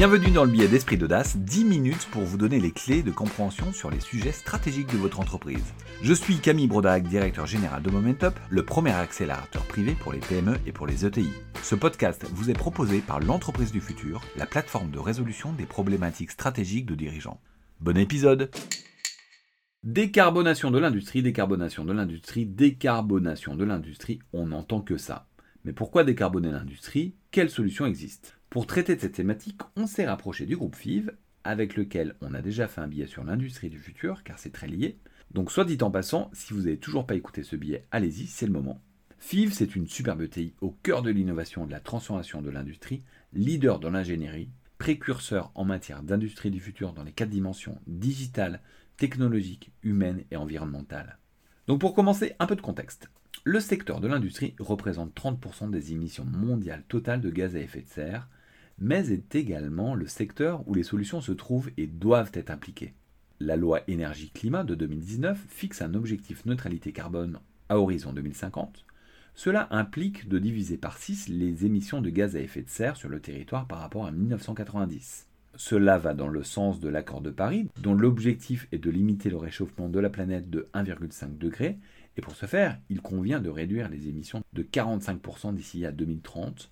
Bienvenue dans le billet d'esprit d'audace, 10 minutes pour vous donner les clés de compréhension sur les sujets stratégiques de votre entreprise. Je suis Camille Brodac, directeur général de Momentup, le premier accélérateur privé pour les PME et pour les ETI. Ce podcast vous est proposé par l'entreprise du futur, la plateforme de résolution des problématiques stratégiques de dirigeants. Bon épisode Décarbonation de l'industrie, décarbonation de l'industrie, décarbonation de l'industrie, on n'entend que ça. Mais pourquoi décarboner l'industrie? Quelles solutions existent? Pour traiter de cette thématique, on s'est rapproché du groupe FIV, avec lequel on a déjà fait un billet sur l'industrie du futur, car c'est très lié. Donc soit dit en passant, si vous n'avez toujours pas écouté ce billet, allez-y, c'est le moment. FIV, c'est une superbe TI au cœur de l'innovation et de la transformation de l'industrie, leader dans l'ingénierie, précurseur en matière d'industrie du futur dans les quatre dimensions digitale, technologique, humaine et environnementale. Donc pour commencer, un peu de contexte. Le secteur de l'industrie représente 30% des émissions mondiales totales de gaz à effet de serre, mais est également le secteur où les solutions se trouvent et doivent être appliquées. La loi énergie-climat de 2019 fixe un objectif neutralité carbone à horizon 2050. Cela implique de diviser par 6 les émissions de gaz à effet de serre sur le territoire par rapport à 1990. Cela va dans le sens de l'accord de Paris, dont l'objectif est de limiter le réchauffement de la planète de 1,5 degré et pour ce faire, il convient de réduire les émissions de 45% d'ici à 2030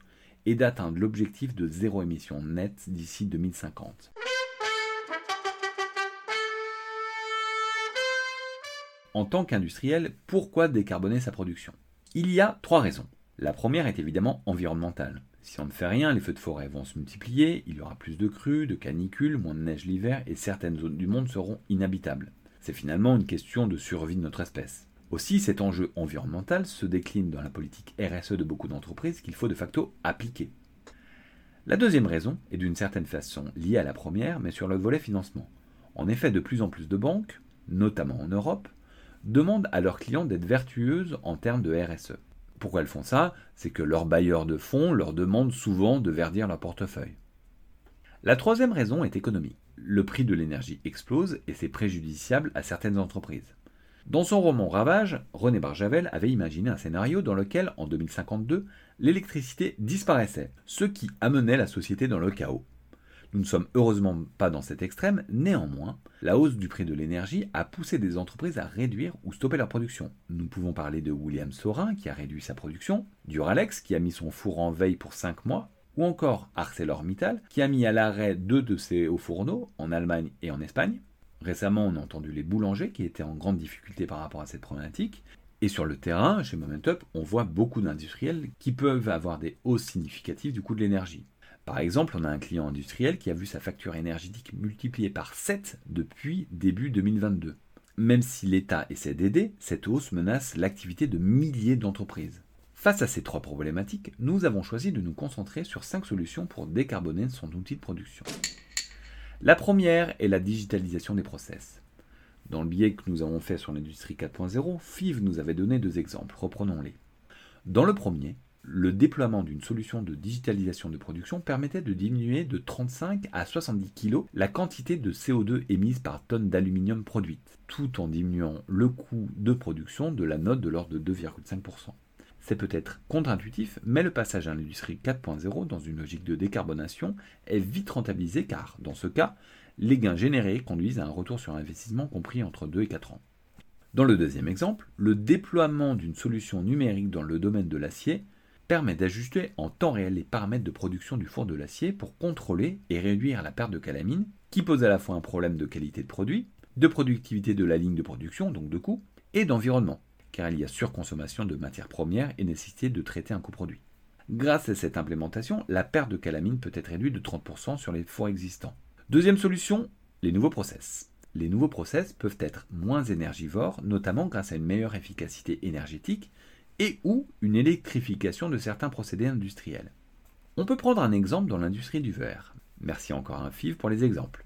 et d'atteindre l'objectif de zéro émission nette d'ici 2050. En tant qu'industriel, pourquoi décarboner sa production? Il y a trois raisons. La première est évidemment environnementale. Si on ne fait rien, les feux de forêt vont se multiplier, il y aura plus de crues, de canicules, moins de neige l'hiver et certaines zones du monde seront inhabitables. C'est finalement une question de survie de notre espèce. Aussi, cet enjeu environnemental se décline dans la politique RSE de beaucoup d'entreprises qu'il faut de facto appliquer. La deuxième raison est d'une certaine façon liée à la première, mais sur le volet financement. En effet, de plus en plus de banques, notamment en Europe, demandent à leurs clients d'être vertueuses en termes de RSE. Pourquoi elles font ça? C'est que leurs bailleurs de fonds leur demandent souvent de verdir leur portefeuille. La troisième raison est économique. Le prix de l'énergie explose et c'est préjudiciable à certaines entreprises. Dans son roman Ravage, René Barjavel avait imaginé un scénario dans lequel, en 2052, l'électricité disparaissait, ce qui amenait la société dans le chaos. Nous ne sommes heureusement pas dans cet extrême, néanmoins, la hausse du prix de l'énergie a poussé des entreprises à réduire ou stopper leur production. Nous pouvons parler de William Sorin qui a réduit sa production, Duralex qui a mis son four en veille pour 5 mois, ou encore ArcelorMittal qui a mis à l'arrêt deux de ses hauts fourneaux en Allemagne et en Espagne. Récemment, on a entendu les boulangers qui étaient en grande difficulté par rapport à cette problématique. Et sur le terrain, chez Momentup, on voit beaucoup d'industriels qui peuvent avoir des hausses significatives du coût de l'énergie. Par exemple, on a un client industriel qui a vu sa facture énergétique multipliée par 7 depuis début 2022. Même si l'État essaie d'aider, cette hausse menace l'activité de milliers d'entreprises. Face à ces trois problématiques, nous avons choisi de nous concentrer sur 5 solutions pour décarboner son outil de production. La première est la digitalisation des process. Dans le biais que nous avons fait sur l'industrie 4.0, FIV nous avait donné deux exemples, reprenons-les. Dans le premier, le déploiement d'une solution de digitalisation de production permettait de diminuer de 35 à 70 kg la quantité de CO2 émise par tonne d'aluminium produite, tout en diminuant le coût de production de la note de l'ordre de 2,5%. C'est peut-être contre-intuitif, mais le passage à l'industrie 4.0 dans une logique de décarbonation est vite rentabilisé car, dans ce cas, les gains générés conduisent à un retour sur investissement compris entre 2 et 4 ans. Dans le deuxième exemple, le déploiement d'une solution numérique dans le domaine de l'acier permet d'ajuster en temps réel les paramètres de production du four de l'acier pour contrôler et réduire la perte de calamine, qui pose à la fois un problème de qualité de produit, de productivité de la ligne de production, donc de coût, et d'environnement car il y a surconsommation de matières premières et nécessité de traiter un coproduit. Grâce à cette implémentation, la perte de calamine peut être réduite de 30% sur les fours existants. Deuxième solution, les nouveaux process. Les nouveaux process peuvent être moins énergivores, notamment grâce à une meilleure efficacité énergétique et ou une électrification de certains procédés industriels. On peut prendre un exemple dans l'industrie du verre. Merci encore à un FIV pour les exemples.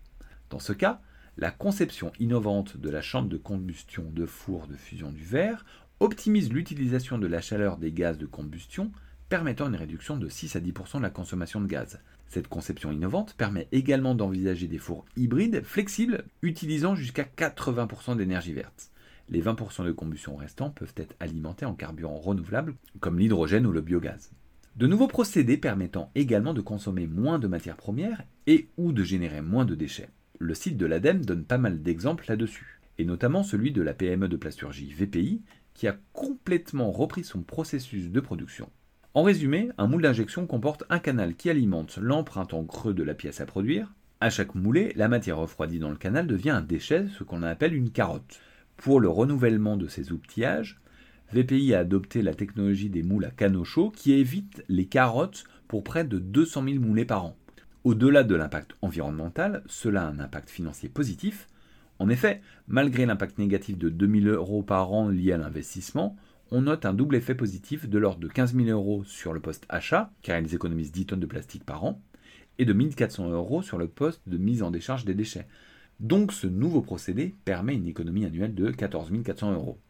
Dans ce cas, la conception innovante de la chambre de combustion de four de fusion du verre optimise l'utilisation de la chaleur des gaz de combustion, permettant une réduction de 6 à 10% de la consommation de gaz. Cette conception innovante permet également d'envisager des fours hybrides flexibles utilisant jusqu'à 80% d'énergie verte. Les 20% de combustion restants peuvent être alimentés en carburant renouvelable comme l'hydrogène ou le biogaz. De nouveaux procédés permettant également de consommer moins de matières premières et ou de générer moins de déchets. Le site de l'ADEME donne pas mal d'exemples là-dessus, et notamment celui de la PME de plasturgie VPI qui a complètement repris son processus de production. En résumé, un moule d'injection comporte un canal qui alimente l'empreinte en creux de la pièce à produire. À chaque moulée, la matière refroidie dans le canal devient un déchet, ce qu'on appelle une carotte. Pour le renouvellement de ces outillages, VPI a adopté la technologie des moules à canaux chauds qui évite les carottes pour près de 200 000 moulées par an. Au-delà de l'impact environnemental, cela a un impact financier positif. En effet, malgré l'impact négatif de 2000 euros par an lié à l'investissement, on note un double effet positif de l'ordre de 15 000 euros sur le poste achat, car ils économisent 10 tonnes de plastique par an, et de 1400 euros sur le poste de mise en décharge des déchets. Donc ce nouveau procédé permet une économie annuelle de 14 400 euros.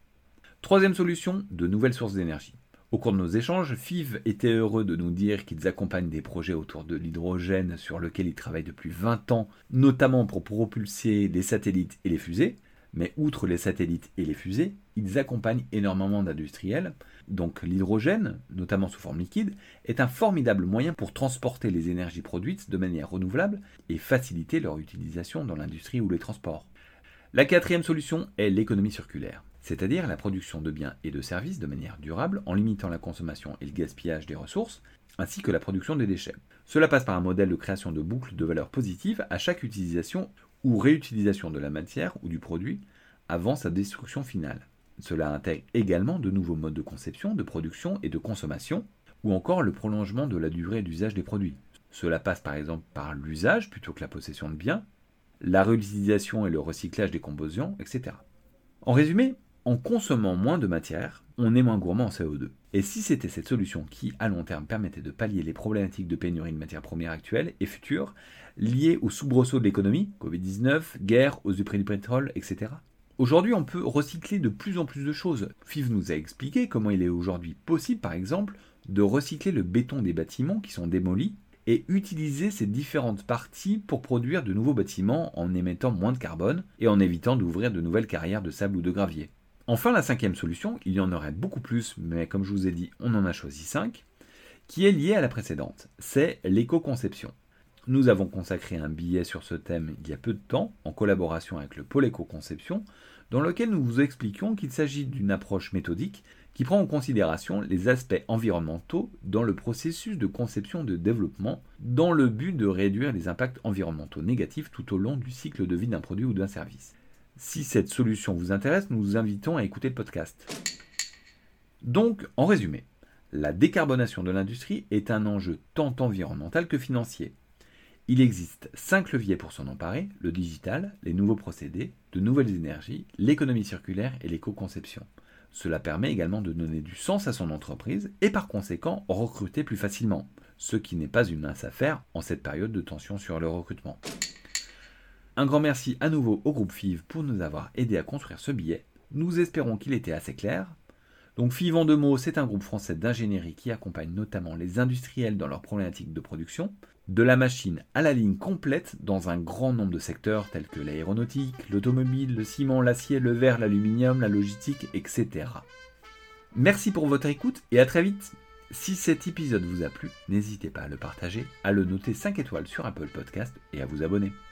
Troisième solution, de nouvelles sources d'énergie. Au cours de nos échanges, FIV était heureux de nous dire qu'ils accompagnent des projets autour de l'hydrogène sur lesquels ils travaillent depuis 20 ans, notamment pour propulser les satellites et les fusées. Mais outre les satellites et les fusées, ils accompagnent énormément d'industriels. Donc l'hydrogène, notamment sous forme liquide, est un formidable moyen pour transporter les énergies produites de manière renouvelable et faciliter leur utilisation dans l'industrie ou les transports. La quatrième solution est l'économie circulaire c'est-à-dire la production de biens et de services de manière durable en limitant la consommation et le gaspillage des ressources, ainsi que la production des déchets. Cela passe par un modèle de création de boucles de valeur positive à chaque utilisation ou réutilisation de la matière ou du produit avant sa destruction finale. Cela intègre également de nouveaux modes de conception, de production et de consommation, ou encore le prolongement de la durée d'usage des produits. Cela passe par exemple par l'usage plutôt que la possession de biens, la réutilisation et le recyclage des composants, etc. En résumé, en consommant moins de matière, on est moins gourmand en CO2. Et si c'était cette solution qui, à long terme, permettait de pallier les problématiques de pénurie de matières premières actuelles et futures, liées aux soubresauts de l'économie, Covid-19, guerre, hausse du prix du pétrole, etc. Aujourd'hui, on peut recycler de plus en plus de choses. FIV nous a expliqué comment il est aujourd'hui possible, par exemple, de recycler le béton des bâtiments qui sont démolis et utiliser ces différentes parties pour produire de nouveaux bâtiments en émettant moins de carbone et en évitant d'ouvrir de nouvelles carrières de sable ou de gravier. Enfin, la cinquième solution, il y en aurait beaucoup plus, mais comme je vous ai dit, on en a choisi cinq, qui est liée à la précédente, c'est l'éco-conception. Nous avons consacré un billet sur ce thème il y a peu de temps, en collaboration avec le pôle éco-conception, dans lequel nous vous expliquions qu'il s'agit d'une approche méthodique qui prend en considération les aspects environnementaux dans le processus de conception de développement, dans le but de réduire les impacts environnementaux négatifs tout au long du cycle de vie d'un produit ou d'un service. Si cette solution vous intéresse, nous vous invitons à écouter le podcast. Donc, en résumé, la décarbonation de l'industrie est un enjeu tant environnemental que financier. Il existe cinq leviers pour s'en emparer, le digital, les nouveaux procédés, de nouvelles énergies, l'économie circulaire et l'éco-conception. Cela permet également de donner du sens à son entreprise et par conséquent recruter plus facilement, ce qui n'est pas une mince affaire en cette période de tension sur le recrutement. Un grand merci à nouveau au groupe FIV pour nous avoir aidé à construire ce billet. Nous espérons qu'il était assez clair. Donc FIV en deux mots, c'est un groupe français d'ingénierie qui accompagne notamment les industriels dans leurs problématiques de production, de la machine à la ligne complète dans un grand nombre de secteurs tels que l'aéronautique, l'automobile, le ciment, l'acier, le verre, l'aluminium, la logistique, etc. Merci pour votre écoute et à très vite si cet épisode vous a plu, n'hésitez pas à le partager, à le noter 5 étoiles sur Apple Podcast et à vous abonner.